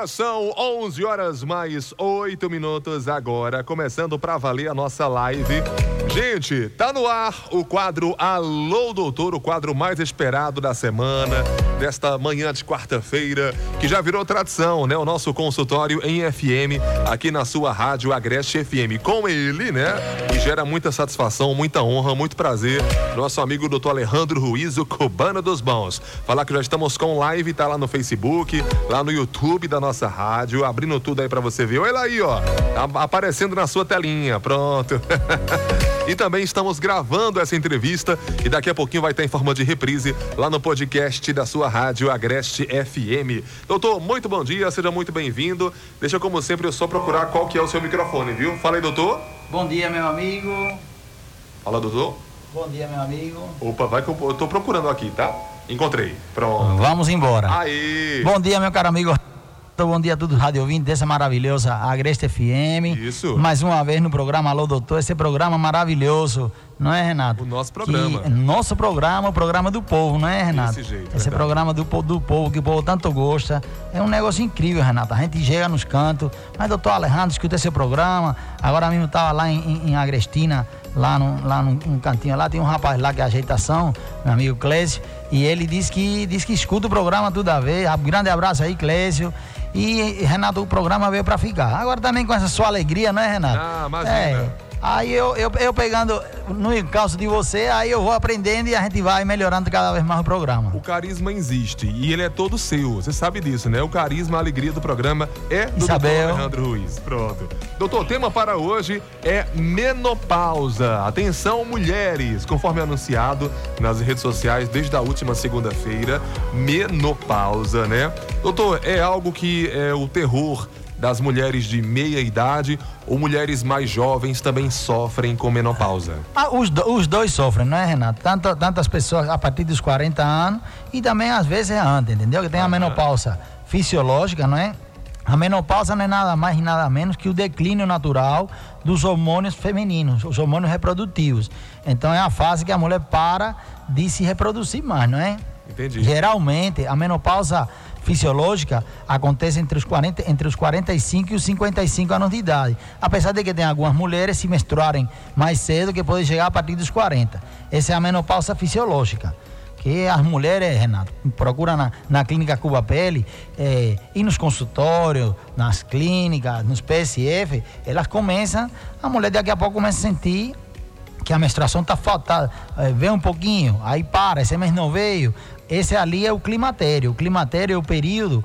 Agora são 11 horas mais 8 minutos agora, começando para valer a nossa live. Gente, tá no ar o quadro Alô Doutor, o quadro mais esperado da semana, desta manhã de quarta-feira, que já virou tradição, né? O nosso consultório em FM, aqui na sua rádio Agreste FM. Com ele, né? E gera muita satisfação, muita honra, muito prazer. Nosso amigo doutor Alejandro Ruiz, o Cubano dos Bons. Falar que já estamos com live, tá lá no Facebook, lá no YouTube da nossa rádio, abrindo tudo aí para você ver. Olha aí, ó, aparecendo na sua telinha, pronto. e também estamos gravando essa entrevista e daqui a pouquinho vai estar em forma de reprise lá no podcast da sua rádio Agreste FM. Doutor, muito bom dia, seja muito bem-vindo. Deixa como sempre eu só procurar qual que é o seu microfone, viu? Fala aí, doutor. Bom dia, meu amigo. Fala, doutor. Bom dia, meu amigo. Opa, vai que eu, eu tô procurando aqui, tá? Encontrei. Pronto. Vamos embora. Aí. Bom dia, meu caro amigo. Bom dia a todos os rádio ouvintes dessa maravilhosa Agreste FM. Isso. Mais uma vez no programa Alô Doutor, esse programa maravilhoso, não é, Renato? O nosso programa. Que, nosso programa, o programa do povo, não é, Renato? Desse jeito. Esse verdade. programa do, do povo, que o povo tanto gosta. É um negócio incrível, Renato. A gente chega nos cantos. Mas, doutor Alejandro, escuta esse programa. Agora mesmo estava lá em, em- em Agrestina, lá, no, lá num, num cantinho lá, tem um rapaz lá que é ajeitação, meu amigo Clésio, e ele disse que, disse que escuta o programa toda vez. Um grande abraço aí, Clésio. E, Renato, o programa veio para ficar. Agora também com essa sua alegria, não é, Renato? Ah, imagina. É. Aí eu, eu, eu pegando no encalço de você, aí eu vou aprendendo e a gente vai melhorando cada vez mais o programa. O carisma existe e ele é todo seu. Você sabe disso, né? O carisma, a alegria do programa é do Isabel. doutor Alejandro Ruiz. Pronto. Doutor, o tema para hoje é menopausa. Atenção, mulheres, conforme anunciado nas redes sociais desde a última segunda-feira, menopausa, né? Doutor, é algo que é o terror das mulheres de meia idade ou mulheres mais jovens também sofrem com menopausa? Ah, os, do- os dois sofrem, não é, Renato? Tanto, tantas pessoas a partir dos 40 anos e também às vezes é antes, entendeu? Que tem a menopausa fisiológica, não é? A menopausa não é nada mais e nada menos que o declínio natural dos hormônios femininos, os hormônios reprodutivos. Então é a fase que a mulher para de se reproduzir mais, não é? Entendi. Geralmente, a menopausa fisiológica acontece entre os, 40, entre os 45 e os 55 anos de idade. Apesar de que tem algumas mulheres se menstruarem mais cedo, que pode chegar a partir dos 40. Essa é a menopausa fisiológica. Que as mulheres, Renato, procuram na, na clínica Cuba Pele, eh, e nos consultórios, nas clínicas, nos PSF, elas começam, a mulher daqui a pouco começa a sentir que a menstruação está faltando, eh, vem um pouquinho, aí para, esse mês não veio. Esse ali é o climatério. O climatério é o período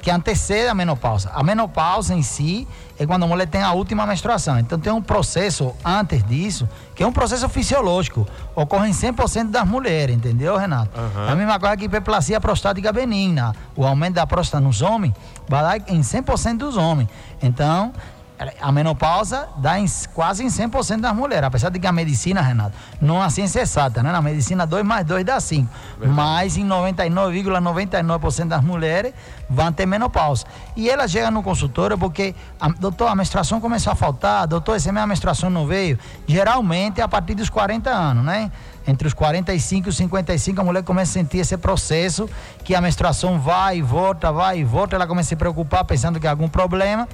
que antecede a menopausa. A menopausa em si é quando a mulher tem a última menstruação. Então tem um processo antes disso, que é um processo fisiológico. Ocorre em 100% das mulheres, entendeu, Renato? Aham. É a mesma coisa que hiperplasia prostática benigna. O aumento da próstata nos homens vai dar em 100% dos homens. Então, a menopausa dá em, quase em 100% das mulheres, apesar de que a medicina, Renato, não é ciência exata, né? Na medicina 2 mais 2 dá 5. Mas em 99,99% das mulheres vão ter menopausa. E ela chega no consultório porque, a, doutor, a menstruação começou a faltar, doutor, esse mês a menstruação não veio. Geralmente é a partir dos 40 anos, né? Entre os 45 e os 55, a mulher começa a sentir esse processo que a menstruação vai e volta, vai e volta, ela começa a se preocupar pensando que há algum problema.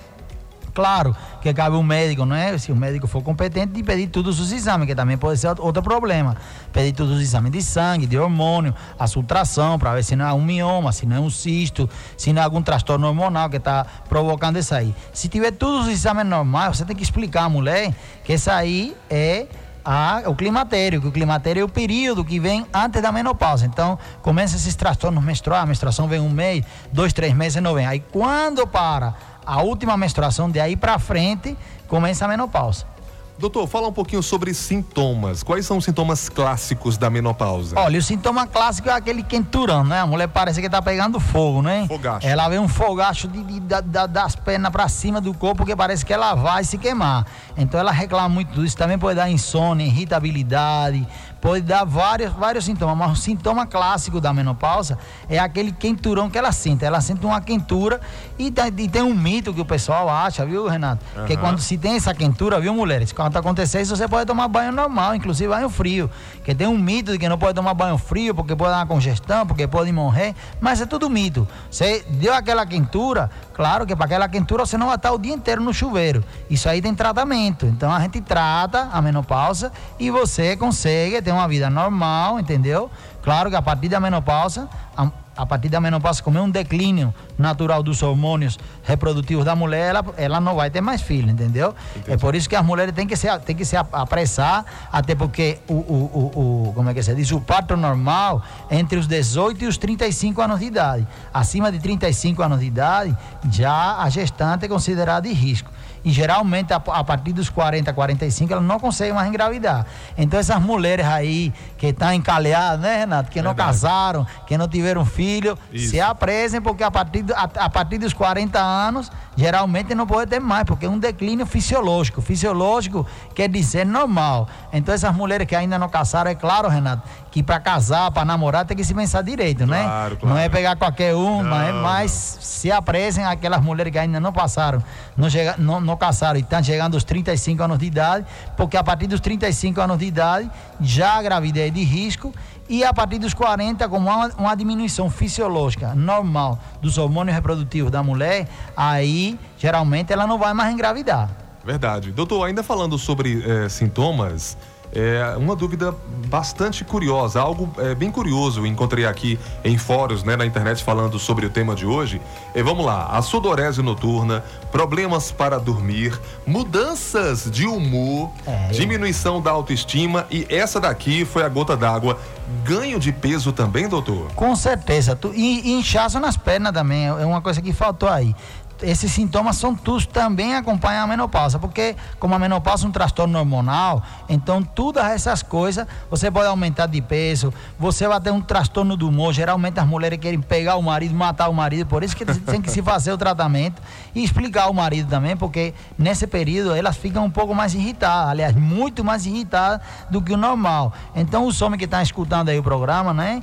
Claro que cabe o médico, não é? Se o médico for competente, de pedir todos os exames, que também pode ser outro problema. Pedir todos os exames de sangue, de hormônio, a ultração, para ver se não é um mioma, se não é um cisto, se não é algum transtorno hormonal que está provocando isso aí. Se tiver todos os exames normais, você tem que explicar à mulher que isso aí é a- o climatério, que o climatério é o período que vem antes da menopausa. Então, começa esses transtornos menstruais, a menstruação vem um mês, dois, três meses não vem. Aí quando para a última menstruação, de aí para frente, começa a menopausa. Doutor, fala um pouquinho sobre sintomas. Quais são os sintomas clássicos da menopausa? Olha, o sintoma clássico é aquele quenturão, né? A mulher parece que tá pegando fogo, né? Fogacho. Ela vê um fogacho de, de- da- da- das pernas para cima do corpo que parece que ela vai se queimar. Então ela reclama muito disso. Também pode dar insônia, irritabilidade, pode dar vários, vários sintomas. Mas o sintoma clássico da menopausa é aquele quenturão que ela sente. Ela sente uma quentura e, tem- e tem um mito que o pessoal acha, viu, Renato? Que Aham. quando se tem essa quentura, viu, mulheres? Quando acontecer isso, você pode tomar banho normal, inclusive banho frio. Que tem um mito de que não pode tomar banho frio porque pode dar uma congestão, porque pode morrer, mas é tudo mito. Você deu aquela quentura, claro que para aquela quentura você não vai estar o dia inteiro no chuveiro. Isso aí tem tratamento. Então a gente trata a menopausa e você consegue ter uma vida normal, entendeu? Claro que a partir da menopausa, partir da menopausa, como é um declínio natural dos hormônios reprodutivos da mulher, ela, ela não vai ter mais filho, entendeu? Entendi. É por isso que as mulheres têm que se, têm que se apressar, até porque o, o, o, o, como é que se diz, o parto normal é entre os 18 e os 35 anos de idade. Acima de 35 anos de idade, já a gestante é considerada de risco e geralmente a, a, partir dos 40, 45 elas não conseguem mais engravidar. Então essas mulheres aí que estão encalhadas, né, Renato, que Verdade. não casaram, que não tiveram filho, Isso. se apresem porque a partir, a, a, partir dos 40 anos geralmente não pode ter mais, porque é um declínio fisiológico. Fisiológico quer dizer normal. Então essas mulheres que ainda não casaram, é claro, Renato, que para casar, para namorar, tem que se pensar direito, né? Claro, claro. Não é pegar qualquer um, não, mas, mas se apresem aquelas mulheres que ainda não passaram, não, chega, não, não casaram e estão chegando aos 35 anos de idade, porque a partir dos 35 anos de idade já a gravidez é de risco e a partir dos 40, como uma, uma diminuição fisiológica normal dos hormônios reprodutivos da mulher, aí geralmente ela não vai mais engravidar. Verdade. Doutor, ainda falando sobre eh, sintomas é uma dúvida bastante curiosa, algo é, bem curioso. Encontrei aqui em fóruns, né, na internet falando sobre o tema de hoje. E vamos lá: a sudorese noturna, problemas para dormir, mudanças de humor, é. diminuição da autoestima e essa daqui foi a gota d'água. Ganho de peso também, doutor? Com certeza. E, e inchaço nas pernas também, é uma coisa que faltou aí esses sintomas são todos também acompanham a menopausa, porque como a menopausa é um transtorno hormonal, então todas essas coisas, você pode aumentar de peso, você vai ter um transtorno do humor, geralmente as mulheres querem pegar o marido, matar o marido, por isso que tem que se fazer o tratamento e explicar ao marido também, porque nesse período elas ficam um pouco mais irritadas, aliás, muito mais irritadas do que o normal. Então os homens que estão escutando aí o programa, né,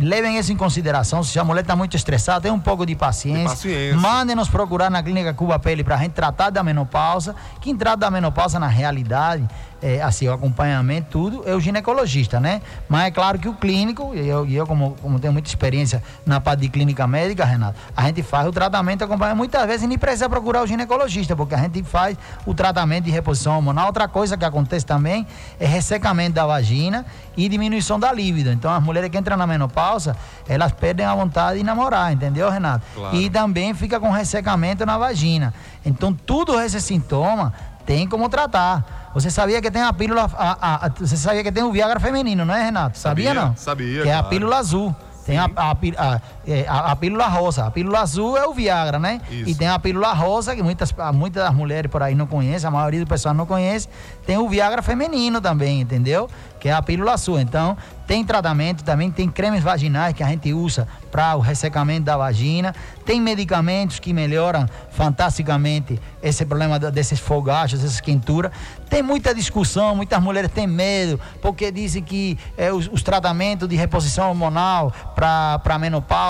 levem isso em consideração. Se a mulher está muito estressada, tenha um pouco de paciência. paciência. Mandem nos procurar na clínica Cuba Pele para a gente tratar da menopausa. Quem trata da menopausa na realidade é, assim, o acompanhamento, tudo, é o ginecologista, né? Mas é claro que o clínico, e eu, eu como, como tenho muita experiência na parte de clínica médica, Renato, a gente faz o tratamento, acompanha muitas vezes nem precisa procurar o ginecologista, porque a gente faz o tratamento de reposição hormonal. Outra coisa que acontece também é ressecamento da vagina e diminuição da libido. Então, as mulheres que entram na menopausa, elas perdem a vontade de namorar, entendeu, Renato? Claro. E também fica com ressecamento na vagina. Então, tudo esse sintoma tem como tratar. Você sabia que tem a pílula. A, a, você sabia que tem o Viagra feminino, não é, Renato? Sabia, sabia não? Sabia. Que é a pílula azul. Tem a, a, é, a, a, pílula rosa. A pílula azul é o Viagra, né? Isso. E tem a pílula rosa, que muitas, muitas das mulheres por aí não conhecem, a maioria do pessoal não conhece. Tem o Viagra feminino também, entendeu? Que é a pílula azul. Então, tem tratamento também, tem cremes vaginais que a gente usa para o ressecamento da vagina. Tem medicamentos que melhoram fantasticamente esse problema desses fogachos, dessas quenturas. Tem muita discussão, muitas mulheres têm medo, porque dizem que é, os, os, tratamentos de reposição hormonal para a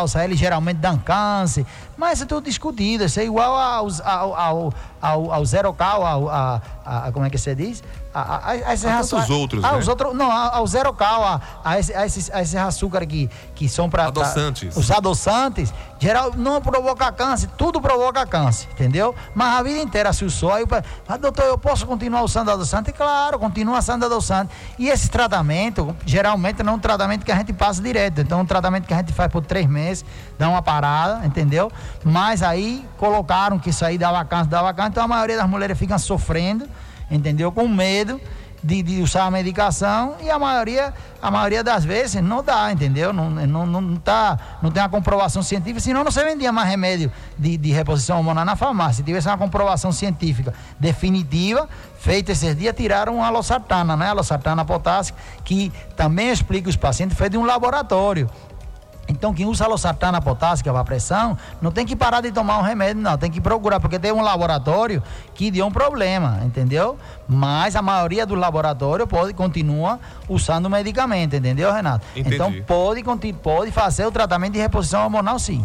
menopausa, eles geralmente dão câncer. Mas é tudo discutido, isso é igual ao, ao, ao, ao, ao zero cal, ao, a, a, como é que você diz? A, a, a, esses a tantos outros, ah, né? Os outros, não, ao zero cal, a, a, a, esses, a esses açúcar que, que são para... Adoçantes. os adoçantes, geral, não provoca câncer, tudo provoca câncer, entendeu? Mas a vida inteira se usou, aí, ah, doutor, eu posso continuar usando adoçante? Claro, continua usando adoçante. E esse tratamento, geralmente não é um tratamento que a gente passa direto, então é um tratamento que a gente faz por três meses, dá uma parada, entendeu? Mas aí colocaram que isso aí dava câncer, dava câncer, então a maioria das mulheres ficam sofrendo, entendeu? Com medo de, de, usar a medicação e a maioria, a maioria das vezes não dá, entendeu? Não, não, não, tá, não tem uma comprovação científica, senão não se vendia mais remédio de, de reposição hormonal na farmácia. Se tivesse uma comprovação científica definitiva, feita esses dias, tiraram a losartana, né? A losartana potássica, que também explica os pacientes, foi de um laboratório. Então, quem usa losartana potássica para pressão, não tem que parar de tomar um remédio, não. Tem que procurar, porque tem um laboratório que deu um problema, entendeu? Mas a maioria do laboratório pode continua usando medicamento, entendeu, Renato? Entendi. Então, pode, pode fazer o tratamento de reposição hormonal, sim.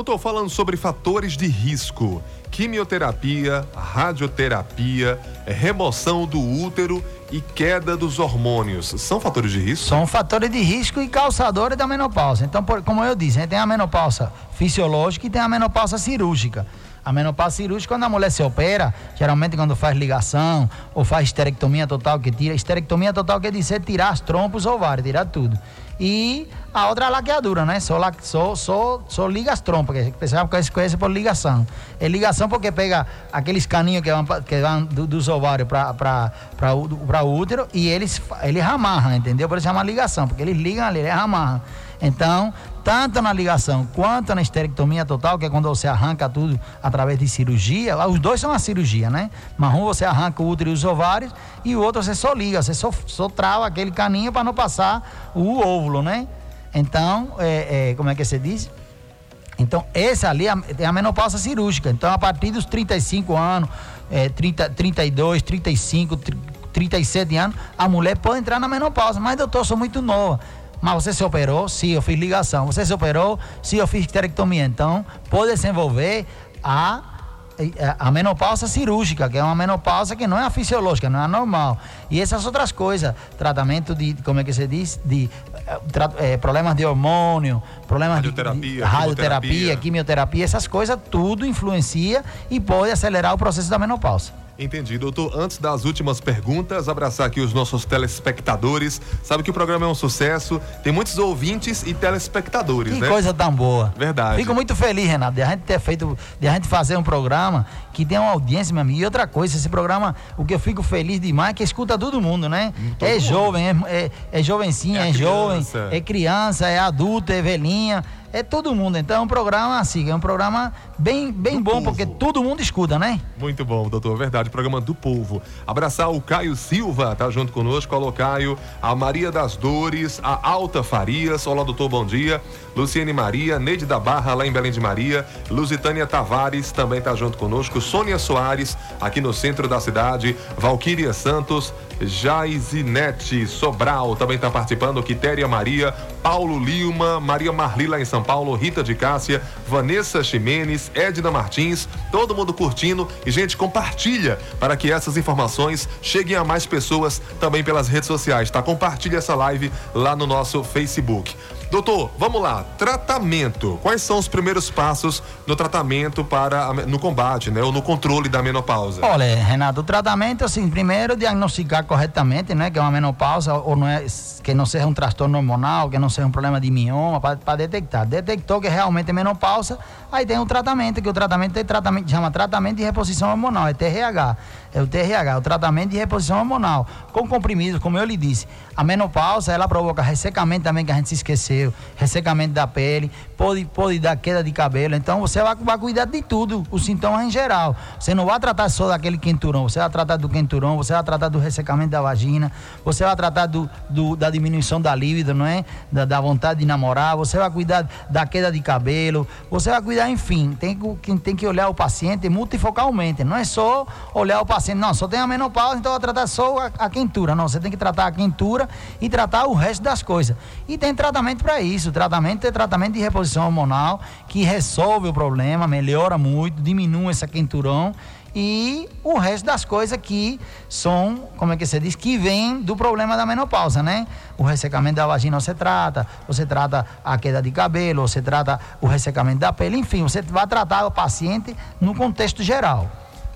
Doutor, falando sobre fatores de risco, quimioterapia, radioterapia, remoção do útero e queda dos hormônios, são fatores de risco? São fatores de risco e causadores da menopausa. Então, por, como eu disse, tem a menopausa fisiológica e tem a menopausa cirúrgica. A menopausa cirúrgica, quando a mulher se opera, geralmente quando faz ligação ou faz esterectomia total, que tira. Esterectomia total quer dizer tirar as trompas ovários, tirar tudo. E a outra é a laqueadura, né? Só, só, só, só liga as trompas, que o pessoal conhece por ligação. É ligação porque pega aqueles caninhos que vão, que vão do, dos ovários para o útero e eles, eles amarram, entendeu? Por isso chama ligação, porque eles ligam ali, eles amarram. Então, tanto na ligação quanto na esterectomia total, que é quando você arranca tudo através de cirurgia, os dois são a cirurgia, né? Mas um você arranca o útero e os ovários e o outro você só liga, você só, só trava aquele caninho para não passar o óvulo, né? Então, é, é, como é que você diz? Então, essa ali é a menopausa cirúrgica. Então, a partir dos 35 anos, é, 30, 32, 35, 37 anos, a mulher pode entrar na menopausa. Mas, doutor, eu sou muito nova. Mas você se operou? Sim, eu fiz ligação. Você se operou? Sim, eu fiz esterectomia. Então, pode desenvolver a, a menopausa cirúrgica, que é uma menopausa que não é a fisiológica, não é a normal. E essas outras coisas, tratamento de, como é que se diz? De é, problemas de hormônio, problemas radioterapia, de, de radioterapia, quimioterapia. quimioterapia, essas coisas, tudo influencia e pode acelerar o processo da menopausa. Entendi, doutor. Antes das últimas perguntas, abraçar aqui os nossos telespectadores. Sabe que o programa é um sucesso, tem muitos ouvintes e telespectadores, que né? Que coisa tão boa. Verdade. Fico muito feliz, Renato, de a gente ter feito, de a gente fazer um programa que tem uma audiência, meu amigo. E outra coisa, esse programa, o que eu fico feliz demais é que escuta todo mundo, né? Todo é mundo. jovem, é, é, é jovencinha, é, é jovem, é criança, é adulto, é velhinha é todo mundo. Então é um programa assim, é um programa bem, bem bom, povo. porque todo mundo escuta, né? Muito bom, doutor. Verdade, programa do povo. Abraçar o Caio Silva, tá junto conosco. Alô, Caio. A Maria das Dores, a Alta Farias. Olá, doutor, bom dia. Luciene Maria, Neide da Barra, lá em Belém de Maria. Lusitânia Tavares também tá junto conosco. Sônia Soares, aqui no centro da cidade. Valquíria Santos, Jaizinete Sobral também está participando. Quitéria Maria, Paulo Lima, Maria Marli lá em São Paulo, Rita de Cássia, Vanessa Ximenes, Edna Martins, todo mundo curtindo. E, gente, compartilha para que essas informações cheguem a mais pessoas também pelas redes sociais, tá? Compartilha essa live lá no nosso Facebook. Doutor, vamos lá. Tratamento. Quais são os primeiros passos no tratamento para no combate, né, ou no controle da menopausa? Olha, Renato, o tratamento assim, primeiro diagnosticar corretamente, né, que é uma menopausa ou não é que não seja um transtorno hormonal, que não seja um problema de mioma, para detectar. Detectou que realmente é menopausa, aí tem o tratamento, que o tratamento é tratamento, chama tratamento de reposição hormonal, é TRH. É o TRH, o tratamento de reposição hormonal, com comprimidos, como eu lhe disse. A menopausa, ela provoca ressecamento também, que a gente se esqueceu, ressecamento da pele, pode, pode dar queda de cabelo. Então, você vai, vai cuidar de tudo, os sintomas em geral. Você não vai tratar só daquele quenturão, você vai tratar do quenturão, você vai tratar do ressecamento da vagina, você vai tratar do, do da diminuição da libido, não é? Da, da, vontade de namorar, você vai cuidar da queda de cabelo, você vai cuidar, enfim, tem que, tem que olhar o paciente multifocalmente, não é só olhar o paciente, não, só tem a menopausa, então vai tratar só a, a quentura, não, você tem que tratar a quentura e tratar o resto das coisas. E tem tratamento para isso, tratamento é tratamento de reposição hormonal que resolve o problema, melhora muito, diminui essa quenturão e o resto das coisas que são, como é que você diz, que vem do problema da menopausa, né? O ressecamento da vagina você trata, você trata a queda de cabelo, você trata o ressecamento da pele, enfim, você vai tratar o paciente no contexto geral.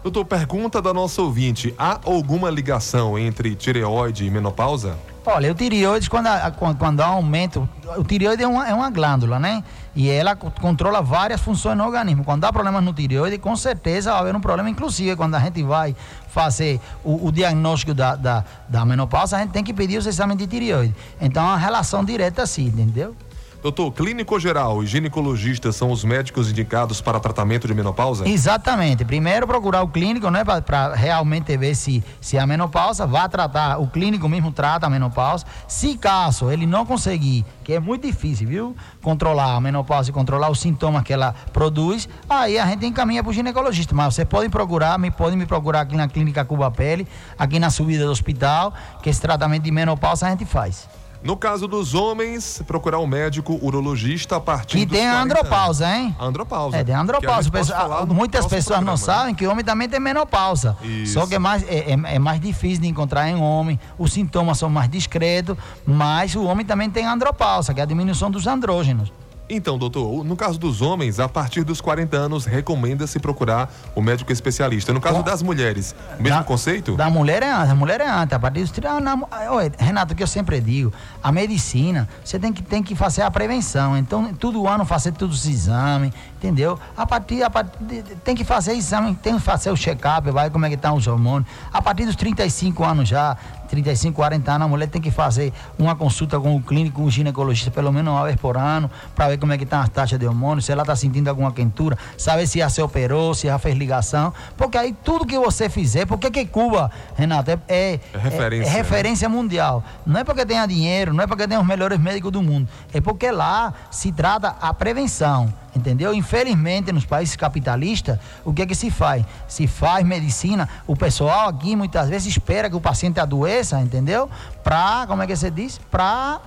Doutor, pergunta da nossa ouvinte: há alguma ligação entre tireoide e menopausa? Olha, o tireoide, quando, quando, quando há aumento, o tireoide é uma, é uma glândula, né? E ela controla várias funções no organismo. Quando há problemas no tireoide, com certeza vai haver um problema. Inclusive, quando a gente vai fazer o, o diagnóstico da, da, da menopausa, a gente tem que pedir os exames de tireoide. Então, é uma relação direta assim, entendeu? Doutor, clínico geral e ginecologista são os médicos indicados para tratamento de menopausa? Exatamente. Primeiro procurar o clínico, né, para realmente ver se, se a menopausa, vá tratar, o clínico mesmo trata a menopausa. Se caso ele não conseguir, que é muito difícil, viu, controlar a menopausa e controlar os sintomas que ela produz, aí a gente encaminha para o ginecologista. Mas vocês podem procurar, me podem me procurar aqui na clínica Cuba Pele, aqui na subida do hospital, que esse tratamento de menopausa a gente faz. No caso dos homens, procurar um médico urologista a partir que dos tem 40 andropausa, anos. hein? Andropausa. É, tem andropausa. Pessoa- muitas pessoas não né? sabem que homem também tem menopausa. Isso. Só que é mais, é, é- é mais difícil de encontrar em homem. Os sintomas são mais discretos, mas o homem também tem andropausa, que é a diminuição dos andrógenos. Então, doutor, no caso dos homens, a partir dos 40 anos, recomenda-se procurar o médico especialista. No caso das mulheres, o mesmo Da- conceito? Da mulher é antes, a mulher é antes. A partir dos 30 anos, na- Oi, Renato, o que eu sempre digo, a medicina, você tem que, tem que fazer a prevenção. Então, todo ano fazer todos os exames, entendeu? A partir, a partir tem que fazer exame, tem que fazer o check-up, vai como é que estão os hormônios. A partir dos 35 anos já, 35, 40 anos, a mulher tem que fazer uma consulta com o clínico, com o ginecologista, pelo menos uma vez por ano, para ver como é que estão as taxas de hormônios, se ela está sentindo alguma quentura, saber se já se operou, se já fez ligação, porque aí tudo que você fizer, porque que Cuba, Renato, é, é, É referência, é né? referência mundial. Não é porque tenha dinheiro, não é porque tenha os melhores médicos do mundo, é porque lá se trata a prevenção. Entendeu? Infelizmente, nos países capitalistas, o que é que se faz? Se faz medicina, o pessoal aqui muitas vezes espera que o paciente adoeça, entendeu? Para, como é que você diz? Para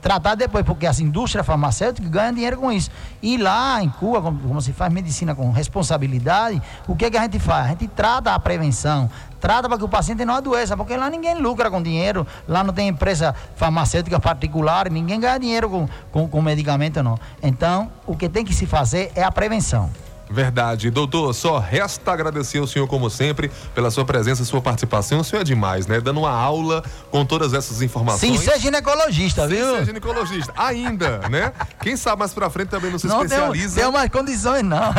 tratar depois, porque as indústrias farmacêuticas ganham dinheiro com isso. E lá em Cuba, como, como se faz medicina com responsabilidade, o que é que a gente faz? A gente trata a prevenção, trata para que o paciente não adoeça, porque lá ninguém lucra com dinheiro, lá não tem empresa farmacêutica particular, ninguém ganha dinheiro com, com, com medicamento, não. Então, o que tem que se fazer é a prevenção. Verdade. Doutor, só resta agradecer ao senhor, como sempre, pela sua presença e sua participação. O senhor é demais, né? Dando uma aula com todas essas informações. Sim, ser ginecologista, Sim, viu? ser ginecologista. Ainda, né? Quem sabe mais pra frente também não se não tem, especializa. tem umas condições, não.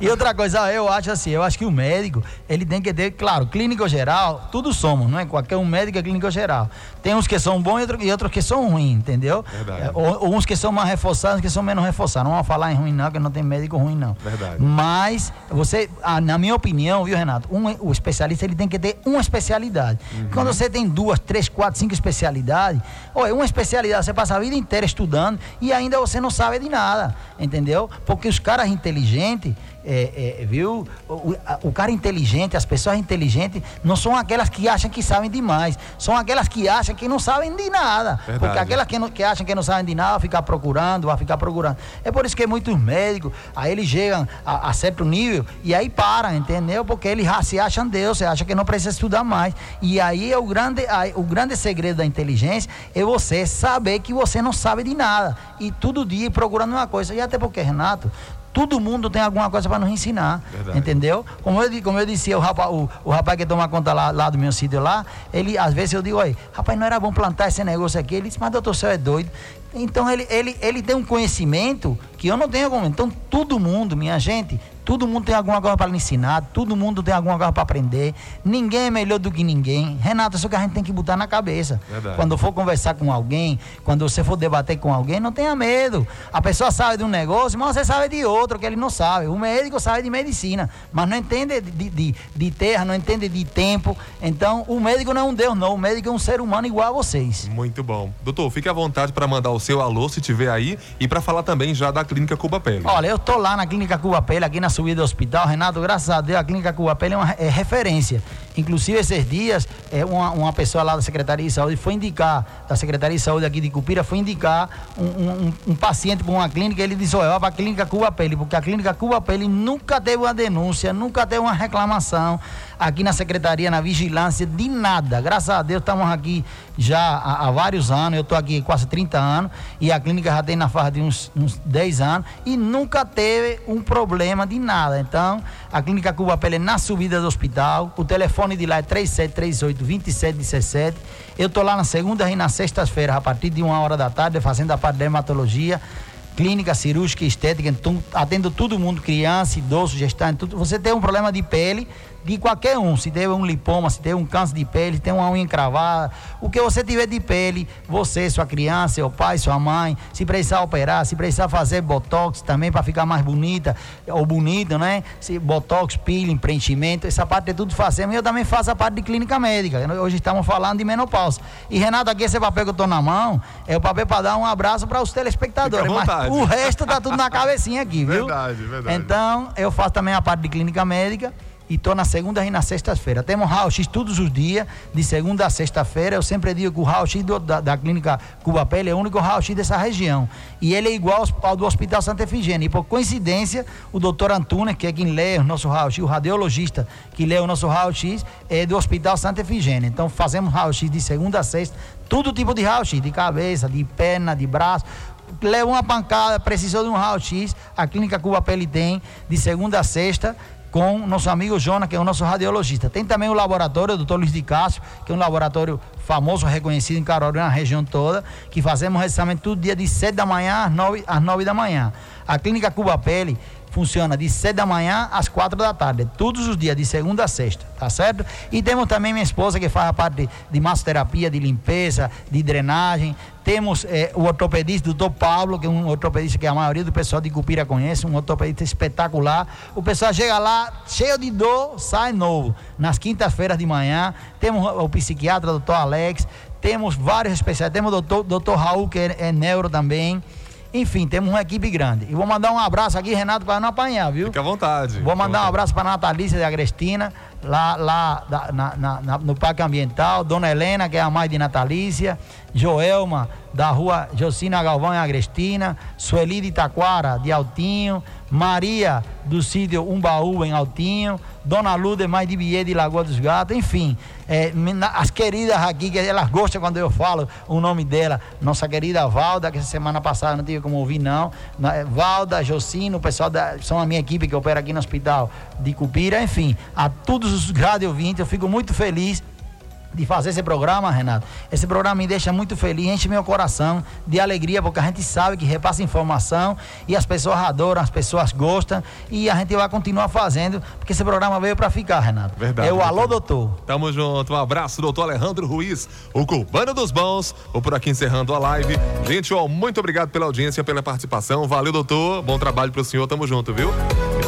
e outra coisa, eu acho assim, eu acho que o médico, ele tem que ter, claro, clínico geral, tudo somos, não é? Qualquer um médico é clínico geral. Tem uns que são bons e outros, e outros que são ruins, entendeu? Verdade. É, ou, ou uns que são mais reforçados, uns que são menos reforçados. Não vou falar em ruim, não, que não tem médico ruim, não. Verdade. Mas, você, ah, na minha opinião, viu, Renato? Um, o especialista ele tem que ter uma especialidade. Uhum. Quando você tem duas, três, quatro, cinco especialidades, olha, uma especialidade, você passa a vida inteira estudando e ainda você não sabe de nada, entendeu? Porque os caras inteligentes, é, é, viu? O, o- cara inteligente, as pessoas inteligentes, não são aquelas que acham que sabem demais, são aquelas que acham que não sabem de nada. Verdade. Porque aquelas que, não- que acham que não sabem de nada, vão ficar procurando, vai ficar procurando. É por isso que muitos médicos, aí eles chegam a, a certo nível e aí param, entendeu? Porque eles se acham Deus, você acha que não precisa estudar mais. E aí é o grande, aí, o grande segredo da inteligência é você saber que você não sabe de nada. E todo dia procurando uma coisa. E até porque, Renato, todo mundo tem alguma coisa para nos ensinar. Verdade. Entendeu? Como eu, como eu disse, o rapaz, o, o rapaz que toma conta lá, lá do meu sítio lá, ele, às vezes eu digo, oi, rapaz, não era bom plantar esse negócio aqui. Ele disse, mas doutor, senhor é doido. Então ele, ele, ele tem um conhecimento que eu não tenho como. Então todo mundo, minha gente, todo mundo tem alguma coisa para lhe ensinar, todo mundo tem alguma coisa para aprender. Ninguém é melhor do que ninguém. Renato, isso que a gente tem que botar na cabeça. Verdade. Quando for conversar com alguém, quando você for debater com alguém, não tenha medo. A pessoa sabe de um negócio, mas você sabe de outro que ele não sabe. O médico sabe de medicina, mas não entende de, de, de terra, não entende de tempo. Então, o médico não é um Deus, não. O médico é um ser humano igual a vocês. Muito bom. Doutor, fique à vontade para mandar o seu alô, se tiver aí, e para falar também já da Clínica Cuba Pele. Olha, eu tô lá na Clínica Cuba Pele, aqui na subida do hospital. Renato, graças a Deus, a Clínica Cuba Pele é uma é referência. Inclusive, esses dias, é, uma, uma pessoa lá da Secretaria de Saúde foi indicar, da Secretaria de Saúde aqui de Cupira, foi indicar um, um- um- paciente para uma clínica. Ele disse: Olha, para a Clínica Cuba Pele, porque a Clínica Cuba Pele nunca teve uma denúncia, nunca teve uma reclamação aqui na Secretaria, na vigilância, de nada. Graças a Deus, estamos aqui já há, há vários anos. Eu estou aqui quase 30 anos e a clínica já tem na faixa de uns, uns 10 anos e nunca teve um problema de nada. Então, a clínica Cuba Pele é na subida do hospital. O telefone de lá é 3738 2717. Eu estou lá na segunda e na sexta-feira, a partir de uma hora da tarde, fazendo a parte de dermatologia. Clínica cirúrgica estética, então atendo todo mundo, criança, idoso, gestante, tudo. Você tem um problema de pele, de qualquer um, se teve um lipoma, se teve um câncer de pele, se tem uma unha encravada, o que você tiver de pele, você, sua criança, seu pai, sua mãe, se precisar operar, se precisar fazer botox também para ficar mais bonita ou bonito, né? Se botox, peeling, preenchimento, essa parte é tudo fazemos. E eu também faço a parte de clínica médica. Hoje estamos falando de menopausa. E Renato, aqui esse papel que eu tô na mão é o papel para dar um abraço para os telespectadores, mas o resto tá tudo na cabecinha aqui, viu? Verdade, verdade. Então, eu faço também a parte de clínica médica e estou na segunda e na sexta-feira. Temos raio-x todos os dias, de segunda a sexta-feira. Eu sempre digo que o raio-x da, da, clínica Cuba Pele é o único raio-x dessa região. E ele é igual ao do Hospital Santa Efigênia. E por coincidência, o doutor Antunes, que é quem lê o nosso raio-x, o radiologista que lê o nosso raio-x, é do Hospital Santa Efigênia. Então fazemos raio-x de segunda a sexta, todo tipo de raio-x, de cabeça, de perna, de braço leva uma pancada, precisou de um raio-x, a clínica Cuba Pele tem, de segunda a sexta, com nosso amigo Jonas, que é o nosso radiologista. Tem também o laboratório, o doutor Luiz de Castro, que é um laboratório famoso, reconhecido em Carolina, na região toda, que fazemos recrutamento todo dia de 7 da manhã às 9, às 9 da manhã. A clínica Cuba Pele funciona de 7 da manhã às 4 da tarde, todos os dias, de segunda a sexta, tá certo? E temos também minha esposa que faz a parte de massoterapia, de limpeza, de drenagem. Temos eh, o ortopedista, doutor Pablo, que é um ortopedista que a maioria do pessoal de Cupira conhece, um ortopedista espetacular. O pessoal chega lá cheio de dor, sai novo. Nas quintas-feiras de manhã, temos o psiquiatra, doutor Alex, temos vários especialistas, temos o doutor, doutor Raul, que é, é neuro também. Enfim, temos uma equipe grande. E vou mandar um abraço aqui, Renato, para não apanhar, viu? Fique à vontade. Vou mandar um abraço para a Natalícia de Agrestina, lá, lá na, na, no Parque Ambiental, Dona Helena, que é a mãe de Natalícia, Joelma, da rua Jocina Galvão em Agrestina, Sueli de Itaquara, de Altinho, Maria do sítio Umbaú em Altinho, Dona Luda, mãe de Biê de Lagoa dos Gatos, enfim, é, as queridas aqui, que elas gostam quando eu falo o nome dela, nossa querida Valda, que essa semana passada não tive como ouvir não, Valda, Jocino, o pessoal da, são a minha equipe que opera aqui no hospital de Cupira, enfim, a todos os rádio ouvintes, eu fico muito feliz de fazer esse programa, Renato. Esse programa me deixa muito feliz, enche meu coração de alegria, porque a gente sabe que repassa informação e as pessoas adoram, as pessoas gostam e a gente vai continuar fazendo, porque esse programa veio para ficar, Renato. Verdade. É o Alô Doutor. Tamo junto, um abraço, doutor Alejandro Ruiz, o Cubano dos Bons. Vou por aqui encerrando a live. Gente, ó, muito obrigado pela audiência, pela participação. Valeu, doutor. Bom trabalho pro senhor, tamo junto, viu?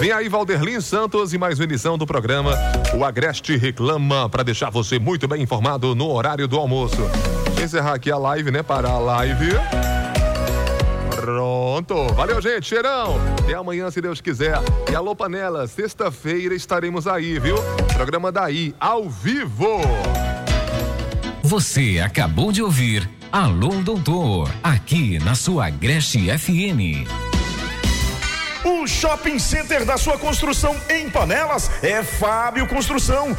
Vem aí Valderlin Santos e mais uma edição do programa O Agreste Reclama para deixar você muito bem informado no horário do almoço. Encerrar aqui a live, né? Para a live. Pronto. Valeu, gente. Cheirão. Até amanhã, se Deus quiser. E alô, panela. Sexta-feira estaremos aí, viu? Programa daí, ao vivo. Você acabou de ouvir Alô, Doutor, aqui na sua Agreste FM. O shopping center da sua construção em Panelas é Fábio Construção.